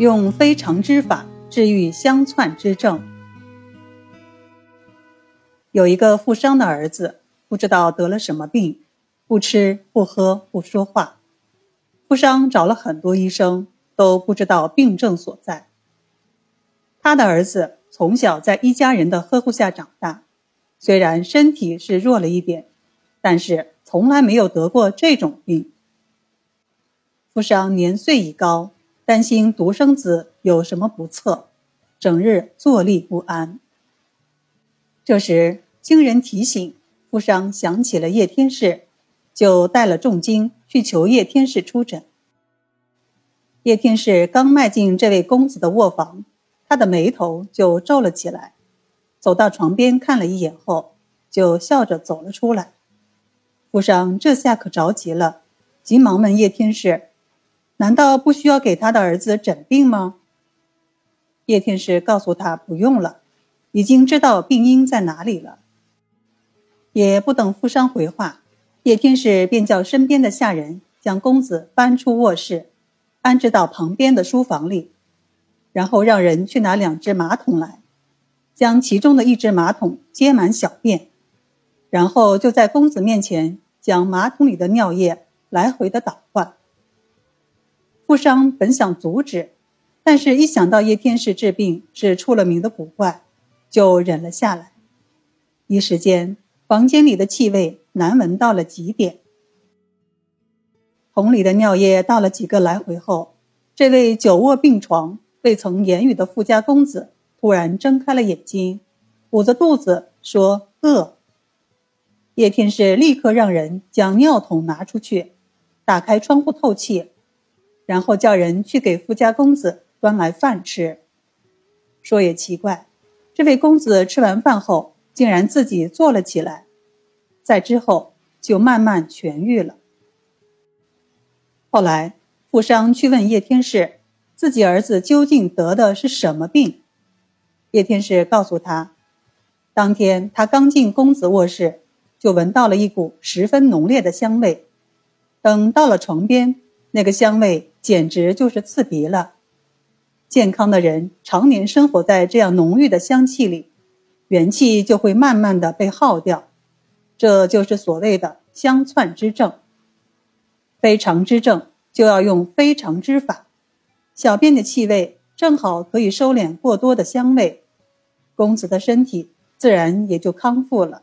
用非常之法治愈相窜之症。有一个富商的儿子，不知道得了什么病，不吃不喝不说话。富商找了很多医生，都不知道病症所在。他的儿子从小在一家人的呵护下长大，虽然身体是弱了一点，但是从来没有得过这种病。富商年岁已高。担心独生子有什么不测，整日坐立不安。这时经人提醒，富商想起了叶天士，就带了重金去求叶天士出诊。叶天士刚迈进这位公子的卧房，他的眉头就皱了起来，走到床边看了一眼后，就笑着走了出来。富商这下可着急了，急忙问叶天士。难道不需要给他的儿子诊病吗？叶天士告诉他不用了，已经知道病因在哪里了。也不等富商回话，叶天士便叫身边的下人将公子搬出卧室，安置到旁边的书房里，然后让人去拿两只马桶来，将其中的一只马桶接满小便，然后就在公子面前将马桶里的尿液来回的倒换。富商本想阻止，但是一想到叶天士治病是出了名的古怪，就忍了下来。一时间，房间里的气味难闻到了极点。桶里的尿液倒了几个来回后，这位久卧病床、未曾言语的富家公子突然睁开了眼睛，捂着肚子说：“饿。”叶天士立刻让人将尿桶拿出去，打开窗户透气。然后叫人去给富家公子端来饭吃。说也奇怪，这位公子吃完饭后竟然自己坐了起来，在之后就慢慢痊愈了。后来富商去问叶天士，自己儿子究竟得的是什么病？叶天士告诉他，当天他刚进公子卧室，就闻到了一股十分浓烈的香味，等到了床边。那个香味简直就是刺鼻了。健康的人常年生活在这样浓郁的香气里，元气就会慢慢的被耗掉，这就是所谓的香窜之症。非常之症就要用非常之法，小便的气味正好可以收敛过多的香味，公子的身体自然也就康复了。